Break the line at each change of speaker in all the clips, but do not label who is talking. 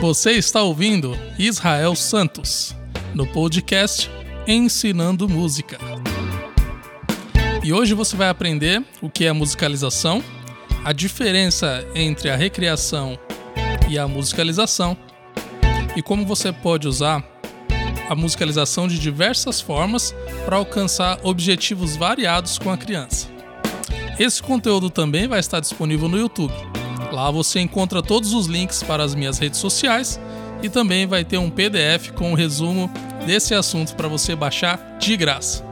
Você está ouvindo Israel Santos no podcast Ensinando Música. E hoje você vai aprender o que é musicalização, a diferença entre a recreação e a musicalização e como você pode usar a musicalização de diversas formas para alcançar objetivos variados com a criança. Esse conteúdo também vai estar disponível no YouTube. Lá você encontra todos os links para as minhas redes sociais e também vai ter um PDF com o um resumo desse assunto para você baixar de graça.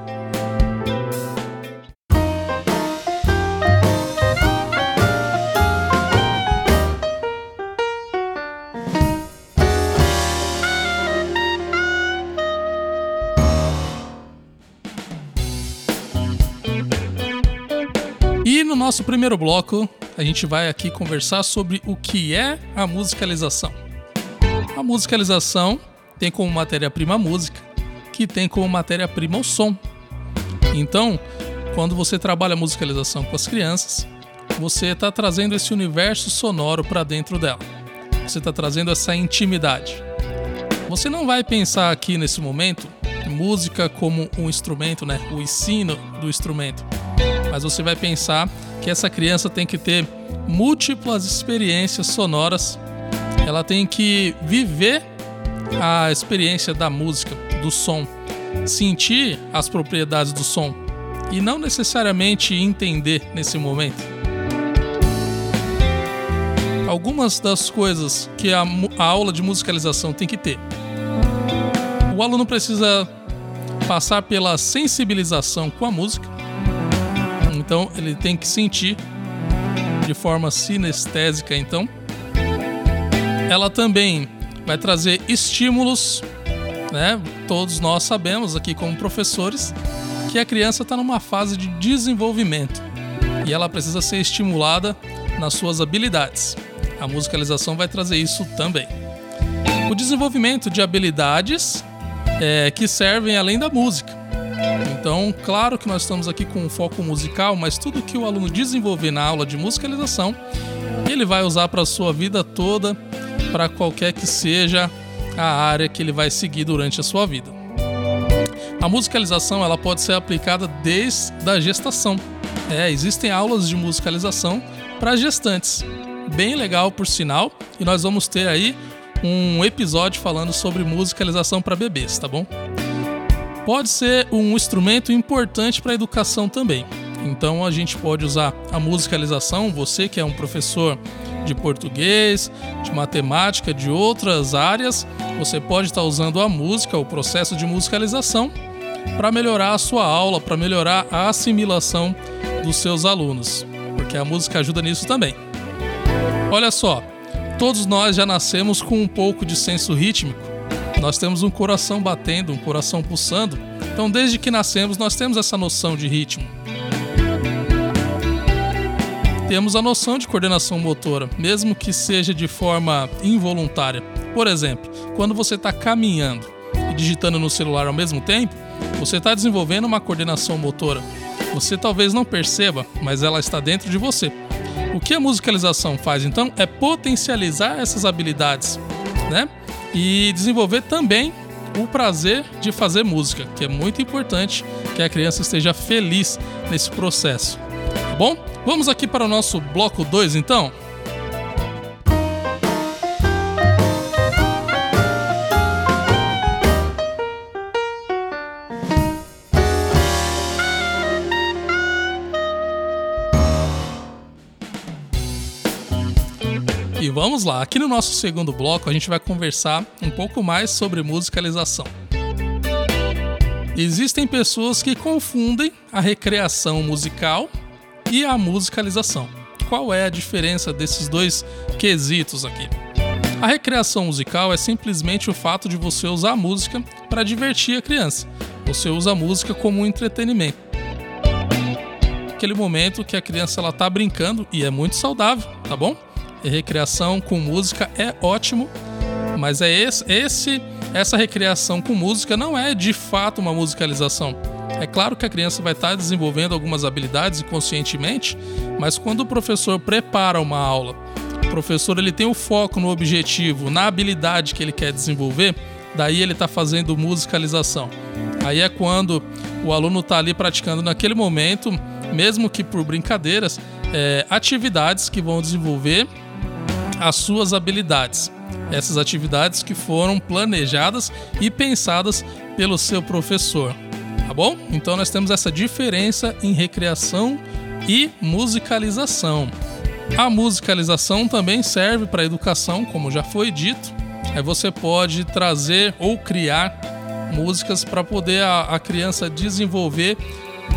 No nosso primeiro bloco, a gente vai aqui conversar sobre o que é a musicalização. A musicalização tem como matéria-prima a música, que tem como matéria-prima o som. Então, quando você trabalha a musicalização com as crianças, você está trazendo esse universo sonoro para dentro dela. Você está trazendo essa intimidade. Você não vai pensar aqui nesse momento música como um instrumento, né? O ensino do instrumento. Mas você vai pensar que essa criança tem que ter múltiplas experiências sonoras. Ela tem que viver a experiência da música, do som, sentir as propriedades do som e não necessariamente entender nesse momento. Algumas das coisas que a, a aula de musicalização tem que ter. O aluno precisa passar pela sensibilização com a música. Então ele tem que sentir de forma sinestésica, então. Ela também vai trazer estímulos, né? Todos nós sabemos aqui como professores que a criança está numa fase de desenvolvimento e ela precisa ser estimulada nas suas habilidades. A musicalização vai trazer isso também. O desenvolvimento de habilidades é, que servem além da música. Então, claro que nós estamos aqui com um foco musical, mas tudo que o aluno desenvolver na aula de musicalização, ele vai usar para a sua vida toda, para qualquer que seja a área que ele vai seguir durante a sua vida. A musicalização ela pode ser aplicada desde a gestação. É, existem aulas de musicalização para gestantes. Bem legal, por sinal, e nós vamos ter aí um episódio falando sobre musicalização para bebês, tá bom? Pode ser um instrumento importante para a educação também. Então a gente pode usar a musicalização, você que é um professor de português, de matemática, de outras áreas, você pode estar usando a música, o processo de musicalização, para melhorar a sua aula, para melhorar a assimilação dos seus alunos, porque a música ajuda nisso também. Olha só, Todos nós já nascemos com um pouco de senso rítmico. Nós temos um coração batendo, um coração pulsando. Então, desde que nascemos, nós temos essa noção de ritmo. Temos a noção de coordenação motora, mesmo que seja de forma involuntária. Por exemplo, quando você está caminhando e digitando no celular ao mesmo tempo, você está desenvolvendo uma coordenação motora. Você talvez não perceba, mas ela está dentro de você. O que a musicalização faz então é potencializar essas habilidades, né? E desenvolver também o prazer de fazer música, que é muito importante que a criança esteja feliz nesse processo. Bom? Vamos aqui para o nosso bloco 2 então? Vamos lá, aqui no nosso segundo bloco a gente vai conversar um pouco mais sobre musicalização. Existem pessoas que confundem a recreação musical e a musicalização. Qual é a diferença desses dois quesitos aqui? A recreação musical é simplesmente o fato de você usar a música para divertir a criança. Você usa a música como um entretenimento. Aquele momento que a criança ela tá brincando e é muito saudável, tá bom? Recreação com música é ótimo, mas é esse, esse essa recreação com música não é de fato uma musicalização. É claro que a criança vai estar desenvolvendo algumas habilidades inconscientemente, mas quando o professor prepara uma aula, o professor ele tem o foco no objetivo, na habilidade que ele quer desenvolver, daí ele está fazendo musicalização. Aí é quando o aluno está ali praticando naquele momento, mesmo que por brincadeiras, é, atividades que vão desenvolver as suas habilidades. Essas atividades que foram planejadas e pensadas pelo seu professor. Tá bom? Então nós temos essa diferença em recreação e musicalização. A musicalização também serve para a educação, como já foi dito. Você pode trazer ou criar músicas para poder a, criança desenvolver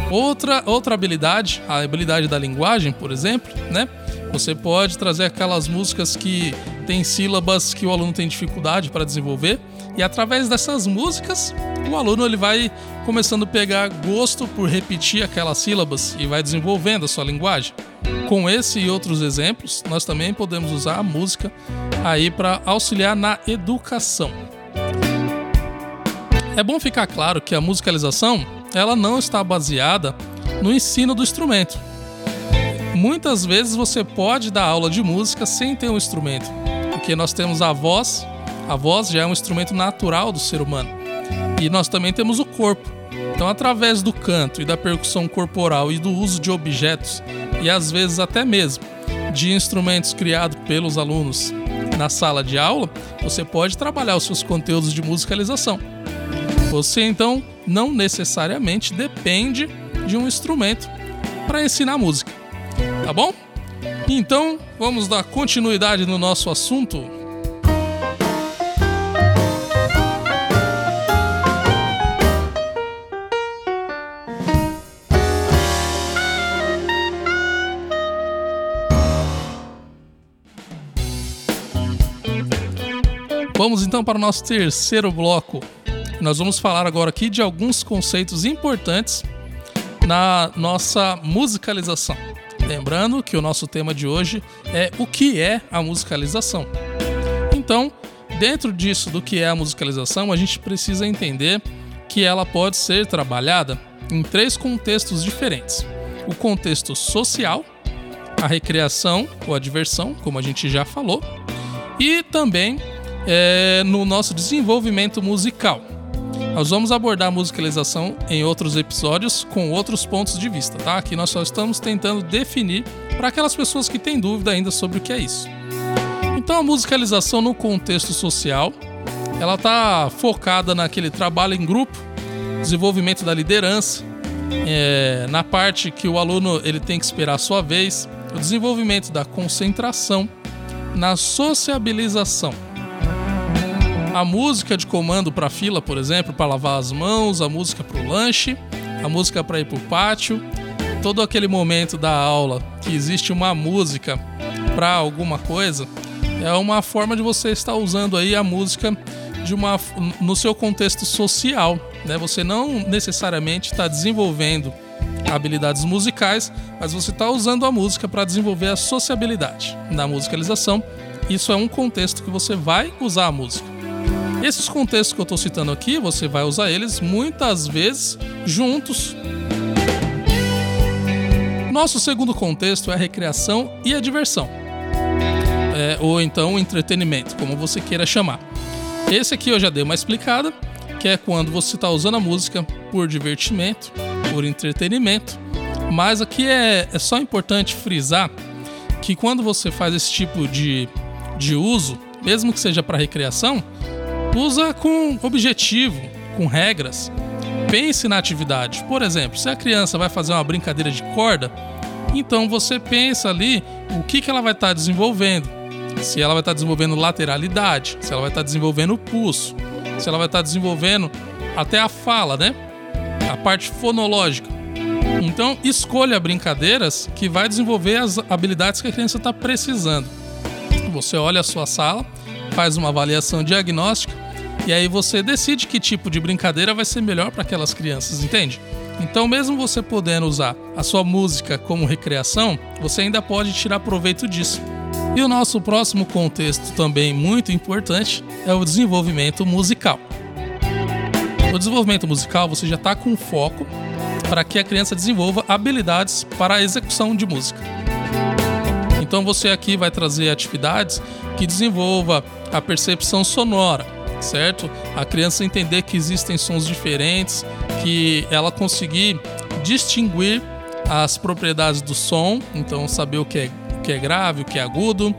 outra, outra habilidade, a habilidade da linguagem, por exemplo, né? Você pode trazer aquelas músicas que tem sílabas que o aluno tem dificuldade para desenvolver e através dessas músicas o aluno ele vai começando a pegar gosto por repetir aquelas sílabas e vai desenvolvendo a sua linguagem. Com esse e outros exemplos, nós também podemos usar a música aí para auxiliar na educação. É bom ficar claro que a musicalização ela não está baseada no ensino do instrumento. Muitas vezes você pode dar aula de música sem ter um instrumento, porque nós temos a voz, a voz já é um instrumento natural do ser humano, e nós também temos o corpo. Então, através do canto e da percussão corporal e do uso de objetos e às vezes até mesmo de instrumentos criados pelos alunos na sala de aula, você pode trabalhar os seus conteúdos de musicalização. Você então não necessariamente depende de um instrumento para ensinar música, tá bom? Então, vamos dar continuidade no nosso assunto. Vamos então para o nosso terceiro bloco. Nós vamos falar agora aqui de alguns conceitos importantes na nossa musicalização. Lembrando que o nosso tema de hoje é o que é a musicalização. Então, dentro disso do que é a musicalização, a gente precisa entender que ela pode ser trabalhada em três contextos diferentes: o contexto social, a recreação ou a diversão, como a gente já falou, e também é, no nosso desenvolvimento musical. Nós vamos abordar a musicalização em outros episódios com outros pontos de vista, tá? Aqui nós só estamos tentando definir para aquelas pessoas que têm dúvida ainda sobre o que é isso. Então a musicalização no contexto social, ela está focada naquele trabalho em grupo, desenvolvimento da liderança, é, na parte que o aluno ele tem que esperar a sua vez, o desenvolvimento da concentração, na sociabilização a música de comando para fila, por exemplo, para lavar as mãos, a música para o lanche, a música para ir para o pátio, todo aquele momento da aula que existe uma música para alguma coisa, é uma forma de você estar usando aí a música de uma no seu contexto social, né? Você não necessariamente está desenvolvendo habilidades musicais, mas você está usando a música para desenvolver a sociabilidade. Na musicalização, isso é um contexto que você vai usar a música. Esses contextos que eu estou citando aqui, você vai usar eles muitas vezes juntos. Nosso segundo contexto é a recreação e a diversão. É, ou então o entretenimento, como você queira chamar. Esse aqui eu já dei uma explicada, que é quando você está usando a música por divertimento, por entretenimento. Mas aqui é, é só importante frisar que quando você faz esse tipo de, de uso, mesmo que seja para recreação, Usa com objetivo, com regras. Pense na atividade. Por exemplo, se a criança vai fazer uma brincadeira de corda, então você pensa ali o que, que ela vai estar tá desenvolvendo. Se ela vai estar tá desenvolvendo lateralidade, se ela vai estar tá desenvolvendo o pulso, se ela vai estar desenvolvendo até a fala, né? A parte fonológica. Então, escolha brincadeiras que vai desenvolver as habilidades que a criança está precisando. Você olha a sua sala, faz uma avaliação diagnóstica e aí você decide que tipo de brincadeira vai ser melhor para aquelas crianças, entende? Então, mesmo você podendo usar a sua música como recreação, você ainda pode tirar proveito disso. E o nosso próximo contexto, também muito importante, é o desenvolvimento musical. O desenvolvimento musical você já está com foco para que a criança desenvolva habilidades para a execução de música. Então você aqui vai trazer atividades que desenvolva a percepção sonora, certo? A criança entender que existem sons diferentes, que ela conseguir distinguir as propriedades do som, então saber o que é, o que é grave, o que é agudo,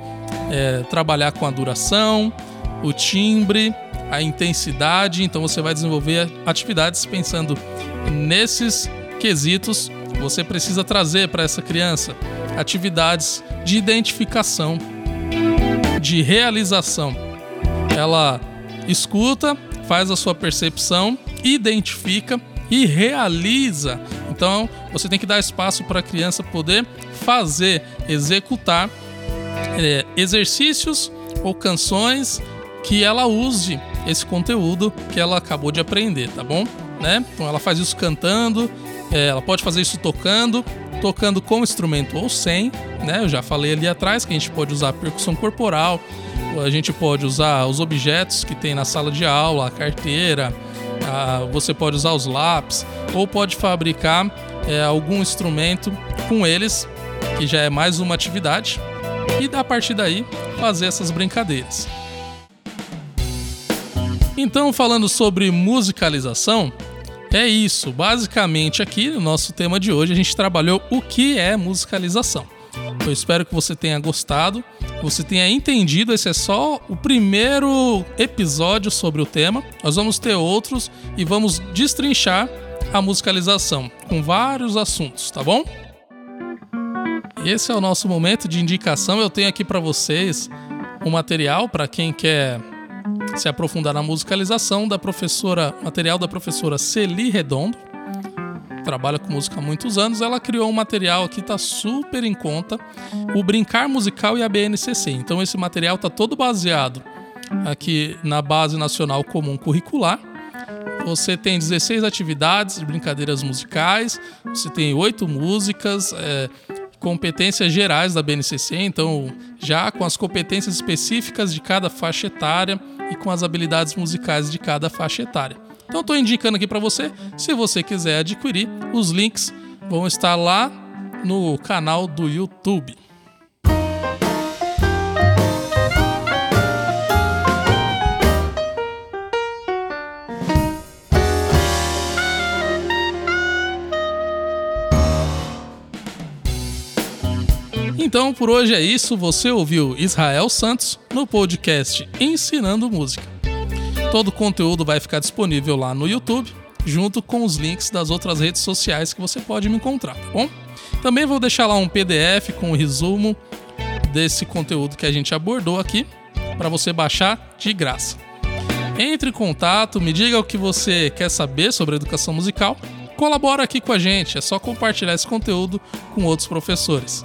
é, trabalhar com a duração, o timbre, a intensidade. Então você vai desenvolver atividades pensando nesses quesitos. Você precisa trazer para essa criança atividades de identificação, de realização. Ela escuta, faz a sua percepção, identifica e realiza. Então, você tem que dar espaço para a criança poder fazer, executar é, exercícios ou canções que ela use esse conteúdo que ela acabou de aprender, tá bom? Né? Então ela faz isso cantando, é, ela pode fazer isso tocando, tocando com instrumento ou sem, né? Eu já falei ali atrás que a gente pode usar percussão corporal, a gente pode usar os objetos que tem na sala de aula, a carteira, a, você pode usar os lápis, ou pode fabricar é, algum instrumento com eles, que já é mais uma atividade, e a partir daí fazer essas brincadeiras. Então, falando sobre musicalização, é isso. Basicamente, aqui no nosso tema de hoje, a gente trabalhou o que é musicalização. Eu espero que você tenha gostado, que você tenha entendido. Esse é só o primeiro episódio sobre o tema. Nós vamos ter outros e vamos destrinchar a musicalização com vários assuntos, tá bom? Esse é o nosso momento de indicação. Eu tenho aqui para vocês um material para quem quer se aprofundar na musicalização da professora, material da professora Celi Redondo. Trabalha com música há muitos anos. Ela criou um material aqui, tá super em conta, o Brincar Musical e a BNCC. Então esse material tá todo baseado aqui na Base Nacional Comum Curricular. Você tem 16 atividades de brincadeiras musicais, você tem oito músicas, é, competências gerais da BNCC, então já com as competências específicas de cada faixa etária e com as habilidades musicais de cada faixa etária. Então estou indicando aqui para você, se você quiser adquirir, os links vão estar lá no canal do YouTube. Então por hoje é isso. Você ouviu Israel Santos no podcast Ensinando Música. Todo o conteúdo vai ficar disponível lá no YouTube, junto com os links das outras redes sociais que você pode me encontrar, tá bom? Também vou deixar lá um PDF com o resumo desse conteúdo que a gente abordou aqui para você baixar de graça. Entre em contato, me diga o que você quer saber sobre educação musical. Colabora aqui com a gente, é só compartilhar esse conteúdo com outros professores.